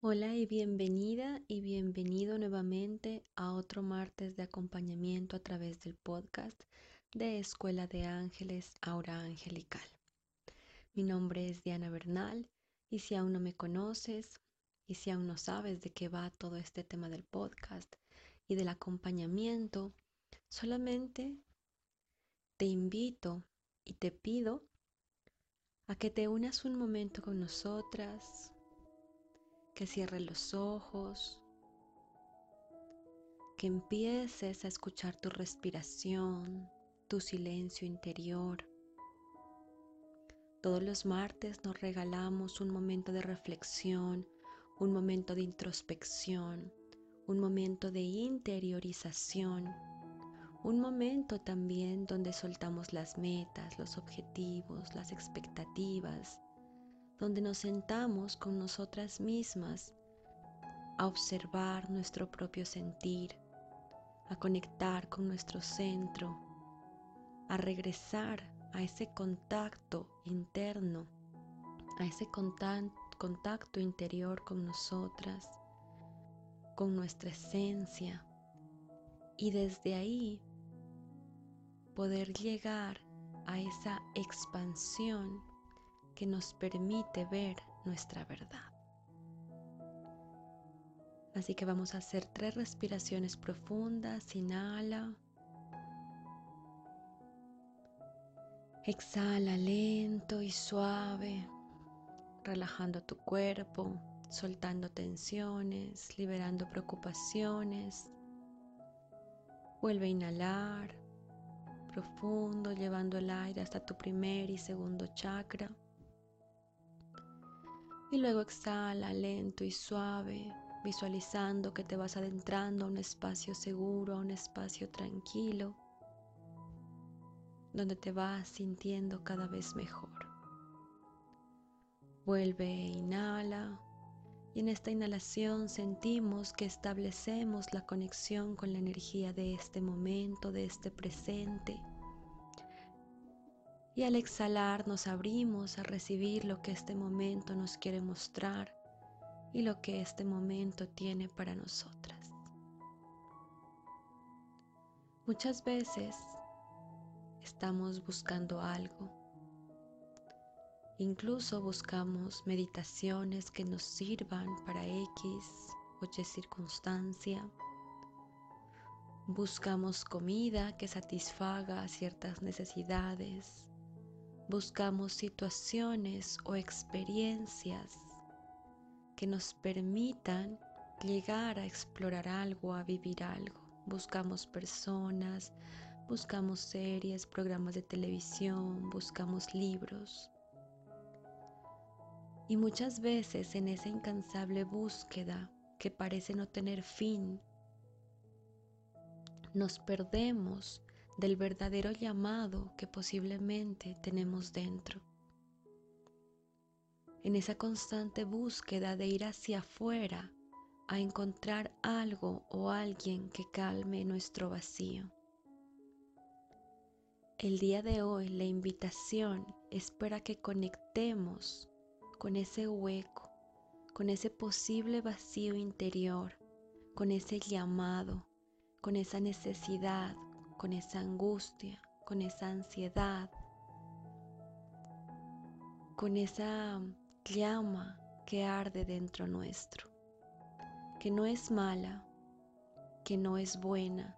Hola y bienvenida y bienvenido nuevamente a otro martes de acompañamiento a través del podcast de Escuela de Ángeles Aura Angelical. Mi nombre es Diana Bernal y si aún no me conoces y si aún no sabes de qué va todo este tema del podcast y del acompañamiento, solamente te invito y te pido a que te unas un momento con nosotras, que cierres los ojos, que empieces a escuchar tu respiración, tu silencio interior. Todos los martes nos regalamos un momento de reflexión, un momento de introspección, un momento de interiorización, un momento también donde soltamos las metas, los objetivos, las expectativas, donde nos sentamos con nosotras mismas a observar nuestro propio sentir, a conectar con nuestro centro, a regresar a ese contacto interno, a ese contacto interior con nosotras, con nuestra esencia, y desde ahí poder llegar a esa expansión que nos permite ver nuestra verdad. Así que vamos a hacer tres respiraciones profundas. Inhala. Exhala lento y suave, relajando tu cuerpo, soltando tensiones, liberando preocupaciones. Vuelve a inhalar profundo, llevando el aire hasta tu primer y segundo chakra. Y luego exhala lento y suave, visualizando que te vas adentrando a un espacio seguro, a un espacio tranquilo, donde te vas sintiendo cada vez mejor. Vuelve e inhala. Y en esta inhalación sentimos que establecemos la conexión con la energía de este momento, de este presente, y al exhalar nos abrimos a recibir lo que este momento nos quiere mostrar y lo que este momento tiene para nosotras. Muchas veces estamos buscando algo. Incluso buscamos meditaciones que nos sirvan para X o Y circunstancia. Buscamos comida que satisfaga ciertas necesidades Buscamos situaciones o experiencias que nos permitan llegar a explorar algo, a vivir algo. Buscamos personas, buscamos series, programas de televisión, buscamos libros. Y muchas veces en esa incansable búsqueda que parece no tener fin, nos perdemos del verdadero llamado que posiblemente tenemos dentro. En esa constante búsqueda de ir hacia afuera a encontrar algo o alguien que calme nuestro vacío. El día de hoy la invitación es para que conectemos con ese hueco, con ese posible vacío interior, con ese llamado, con esa necesidad, con esa angustia, con esa ansiedad, con esa llama que arde dentro nuestro, que no es mala, que no es buena,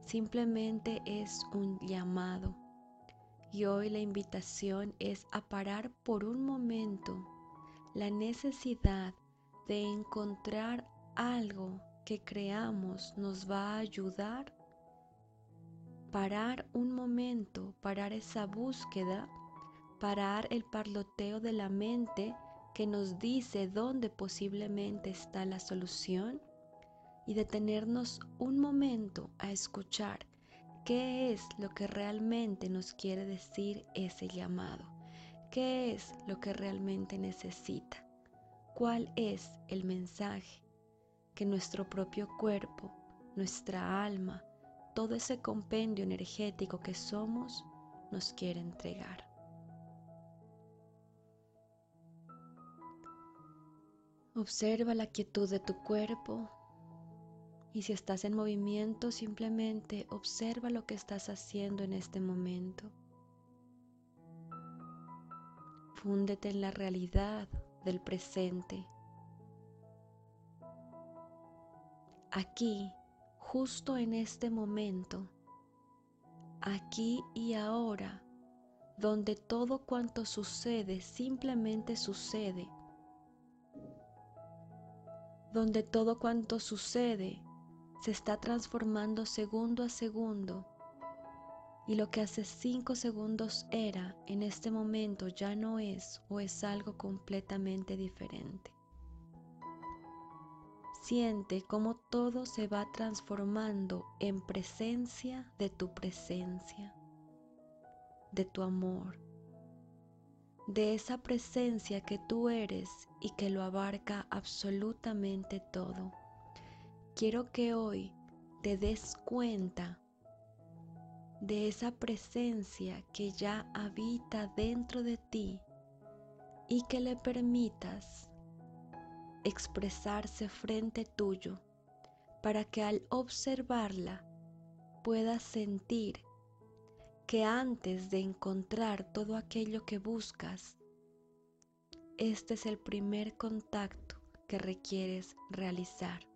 simplemente es un llamado. Y hoy la invitación es a parar por un momento la necesidad de encontrar algo que creamos nos va a ayudar parar un momento, parar esa búsqueda, parar el parloteo de la mente que nos dice dónde posiblemente está la solución y detenernos un momento a escuchar qué es lo que realmente nos quiere decir ese llamado, qué es lo que realmente necesita, cuál es el mensaje que nuestro propio cuerpo, nuestra alma, todo ese compendio energético que somos nos quiere entregar. Observa la quietud de tu cuerpo y si estás en movimiento simplemente observa lo que estás haciendo en este momento. Fúndete en la realidad del presente. Aquí, justo en este momento, aquí y ahora, donde todo cuanto sucede simplemente sucede, donde todo cuanto sucede se está transformando segundo a segundo y lo que hace cinco segundos era, en este momento ya no es o es algo completamente diferente. Siente cómo todo se va transformando en presencia de tu presencia, de tu amor, de esa presencia que tú eres y que lo abarca absolutamente todo. Quiero que hoy te des cuenta de esa presencia que ya habita dentro de ti y que le permitas expresarse frente tuyo para que al observarla puedas sentir que antes de encontrar todo aquello que buscas, este es el primer contacto que requieres realizar,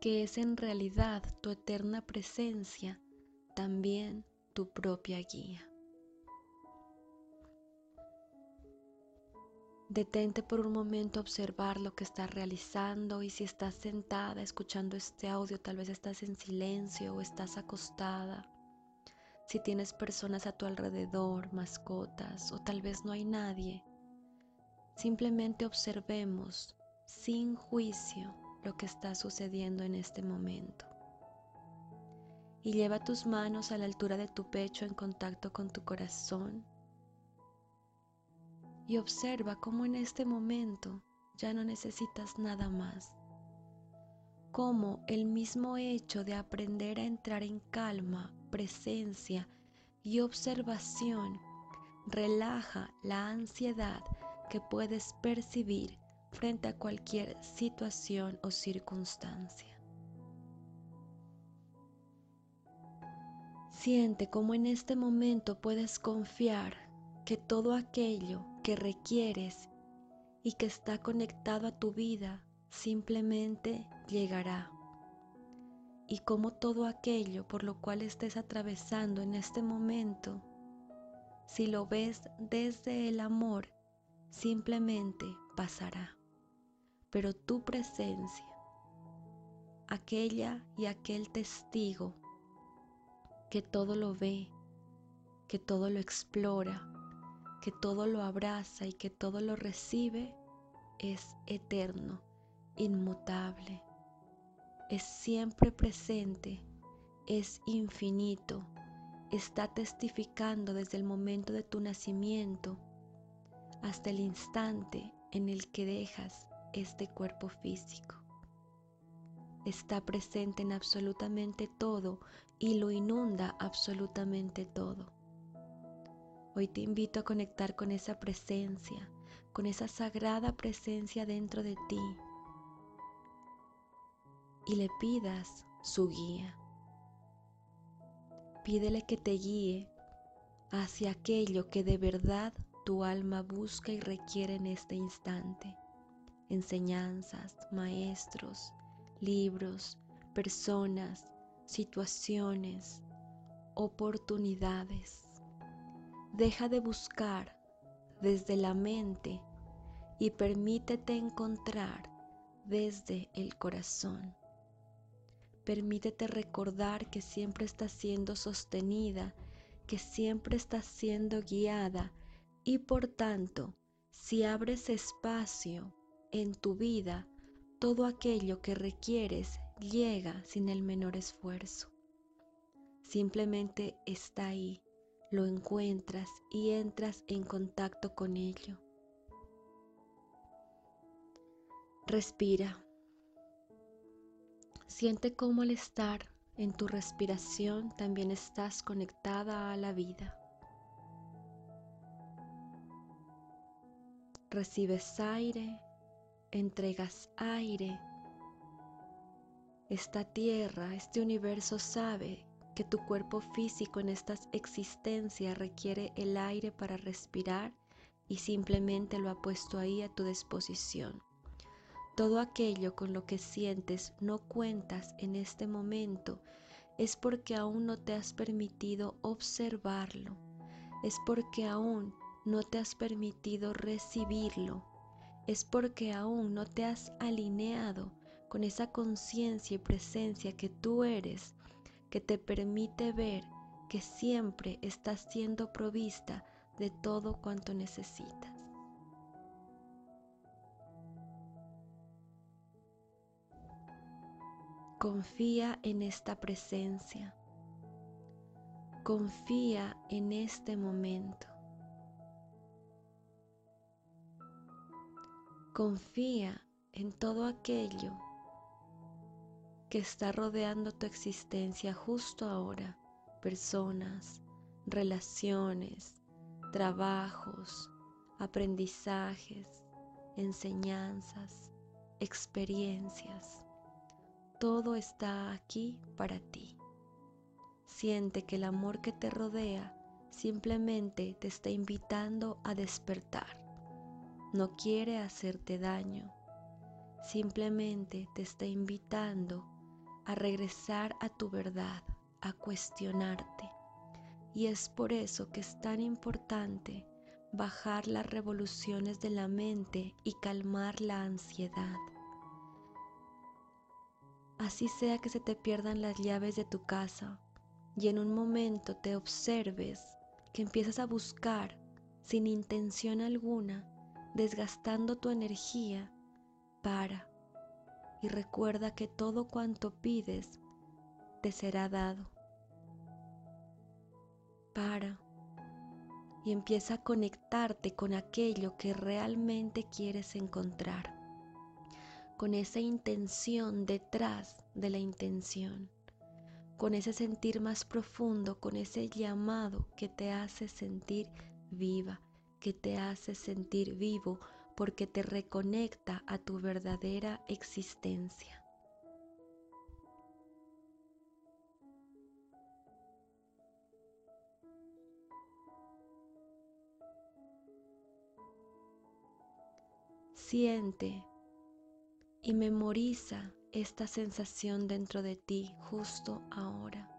que es en realidad tu eterna presencia también tu propia guía. Detente por un momento a observar lo que estás realizando y si estás sentada escuchando este audio, tal vez estás en silencio o estás acostada. Si tienes personas a tu alrededor, mascotas o tal vez no hay nadie, simplemente observemos sin juicio lo que está sucediendo en este momento y lleva tus manos a la altura de tu pecho en contacto con tu corazón. Y observa cómo en este momento ya no necesitas nada más. Cómo el mismo hecho de aprender a entrar en calma, presencia y observación relaja la ansiedad que puedes percibir frente a cualquier situación o circunstancia. Siente cómo en este momento puedes confiar que todo aquello que requieres y que está conectado a tu vida simplemente llegará. Y cómo todo aquello por lo cual estés atravesando en este momento, si lo ves desde el amor, simplemente pasará. Pero tu presencia, aquella y aquel testigo que todo lo ve, que todo lo explora, que todo lo abraza y que todo lo recibe, es eterno, inmutable, es siempre presente, es infinito, está testificando desde el momento de tu nacimiento hasta el instante en el que dejas este cuerpo físico. Está presente en absolutamente todo y lo inunda absolutamente todo. Hoy te invito a conectar con esa presencia, con esa sagrada presencia dentro de ti y le pidas su guía. Pídele que te guíe hacia aquello que de verdad tu alma busca y requiere en este instante. Enseñanzas, maestros, libros, personas, situaciones, oportunidades. Deja de buscar desde la mente y permítete encontrar desde el corazón. Permítete recordar que siempre estás siendo sostenida, que siempre estás siendo guiada y por tanto, si abres espacio en tu vida, todo aquello que requieres llega sin el menor esfuerzo. Simplemente está ahí, lo encuentras y entras en contacto con ello. Respira. Siente cómo al estar en tu respiración también estás conectada a la vida. Recibes aire, entregas aire. Esta tierra, este universo sabe que tu cuerpo físico en esta existencia requiere el aire para respirar y simplemente lo ha puesto ahí a tu disposición. Todo aquello con lo que sientes no cuentas en este momento es porque aún no te has permitido observarlo, es porque aún no te has permitido recibirlo, es porque aún no te has alineado con esa conciencia y presencia que tú eres, que te permite ver que siempre estás siendo provista de todo cuanto necesitas. Confía en esta presencia. Confía en este momento. Confía en todo aquello que está rodeando tu existencia justo ahora. Personas, relaciones, trabajos, aprendizajes, enseñanzas, experiencias todo está aquí para ti. Siente que el amor que te rodea simplemente te está invitando a despertar. No quiere hacerte daño, simplemente te está invitando a regresar a tu verdad, a cuestionarte. Y es por eso que es tan importante bajar las revoluciones de la mente y calmar la ansiedad. Así sea que se te pierdan las llaves de tu casa y en un momento te observes que empiezas a buscar sin intención alguna, desgastando tu energía, para y recuerda que todo cuanto pides te será dado. Para y empieza a conectarte con aquello que realmente quieres encontrar con esa intención detrás de la intención, con ese sentir más profundo, con ese llamado que te hace sentir viva, que te hace sentir vivo porque te reconecta a tu verdadera existencia. Siente y memoriza esta sensación dentro de ti justo ahora.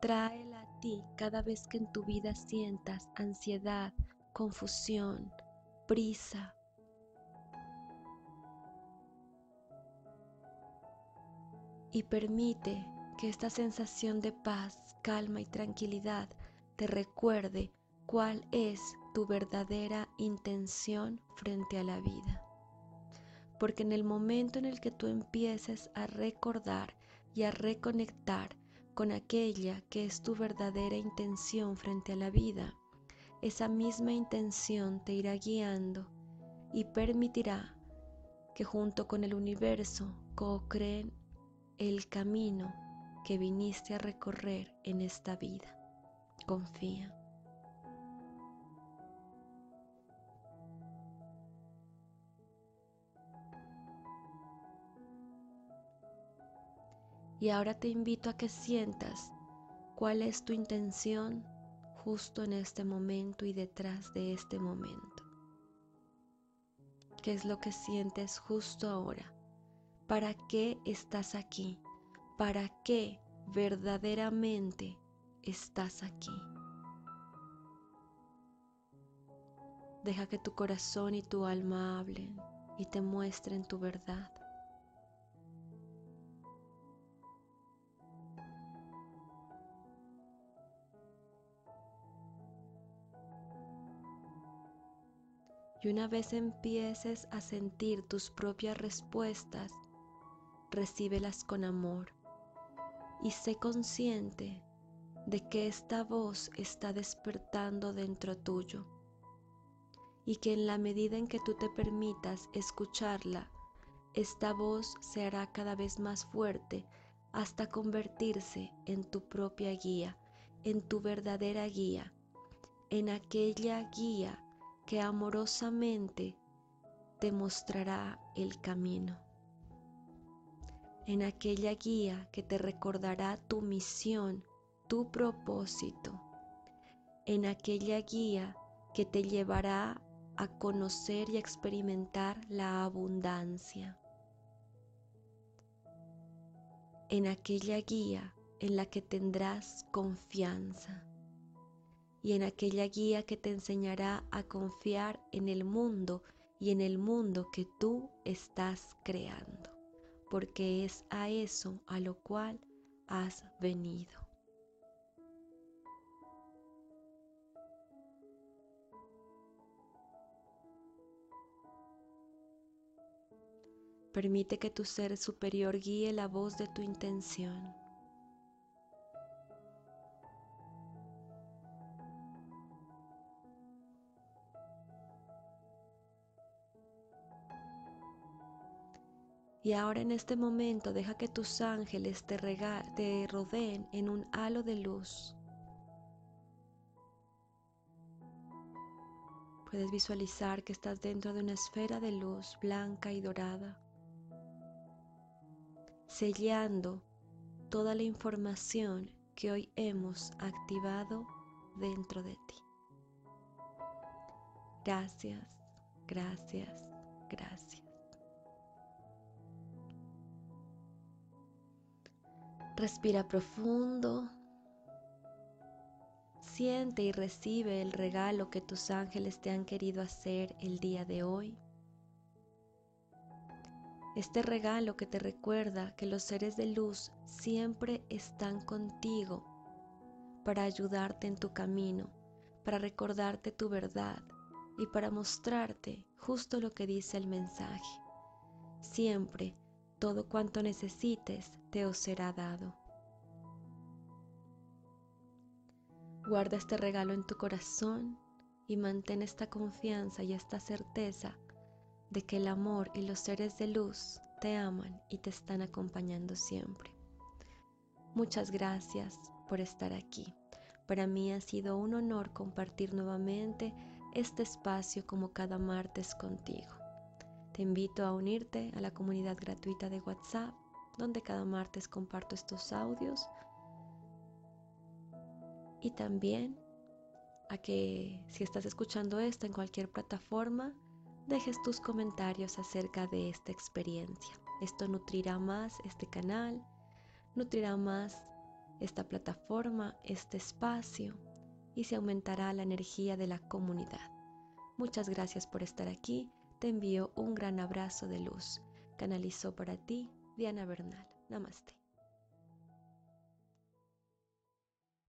Tráela a ti cada vez que en tu vida sientas ansiedad, confusión, prisa. Y permite que esta sensación de paz, calma y tranquilidad te recuerde cuál es tu verdadera intención frente a la vida porque en el momento en el que tú empieces a recordar y a reconectar con aquella que es tu verdadera intención frente a la vida, esa misma intención te irá guiando y permitirá que junto con el universo co-creen el camino que viniste a recorrer en esta vida. Confía. Y ahora te invito a que sientas cuál es tu intención justo en este momento y detrás de este momento. ¿Qué es lo que sientes justo ahora? ¿Para qué estás aquí? ¿Para qué verdaderamente estás aquí? Deja que tu corazón y tu alma hablen y te muestren tu verdad. Y una vez empieces a sentir tus propias respuestas, recíbelas con amor y sé consciente de que esta voz está despertando dentro tuyo y que en la medida en que tú te permitas escucharla, esta voz se hará cada vez más fuerte hasta convertirse en tu propia guía, en tu verdadera guía, en aquella guía que amorosamente te mostrará el camino, en aquella guía que te recordará tu misión, tu propósito, en aquella guía que te llevará a conocer y experimentar la abundancia, en aquella guía en la que tendrás confianza y en aquella guía que te enseñará a confiar en el mundo y en el mundo que tú estás creando, porque es a eso a lo cual has venido. Permite que tu ser superior guíe la voz de tu intención. Y ahora en este momento deja que tus ángeles te, te rodeen en un halo de luz. Puedes visualizar que estás dentro de una esfera de luz blanca y dorada, sellando toda la información que hoy hemos activado dentro de ti. Gracias, gracias, gracias. Respira profundo. Siente y recibe el regalo que tus ángeles te han querido hacer el día de hoy. Este regalo que te recuerda que los seres de luz siempre están contigo para ayudarte en tu camino, para recordarte tu verdad y para mostrarte justo lo que dice el mensaje. Siempre todo cuanto necesites te os será dado. Guarda este regalo en tu corazón y mantén esta confianza y esta certeza de que el amor y los seres de luz te aman y te están acompañando siempre. Muchas gracias por estar aquí. Para mí ha sido un honor compartir nuevamente este espacio como cada martes contigo. Te invito a unirte a la comunidad gratuita de WhatsApp, donde cada martes comparto estos audios. Y también a que si estás escuchando esto en cualquier plataforma, dejes tus comentarios acerca de esta experiencia. Esto nutrirá más este canal, nutrirá más esta plataforma, este espacio y se aumentará la energía de la comunidad. Muchas gracias por estar aquí te envío un gran abrazo de luz. Canalizó para ti Diana Bernal. Namaste.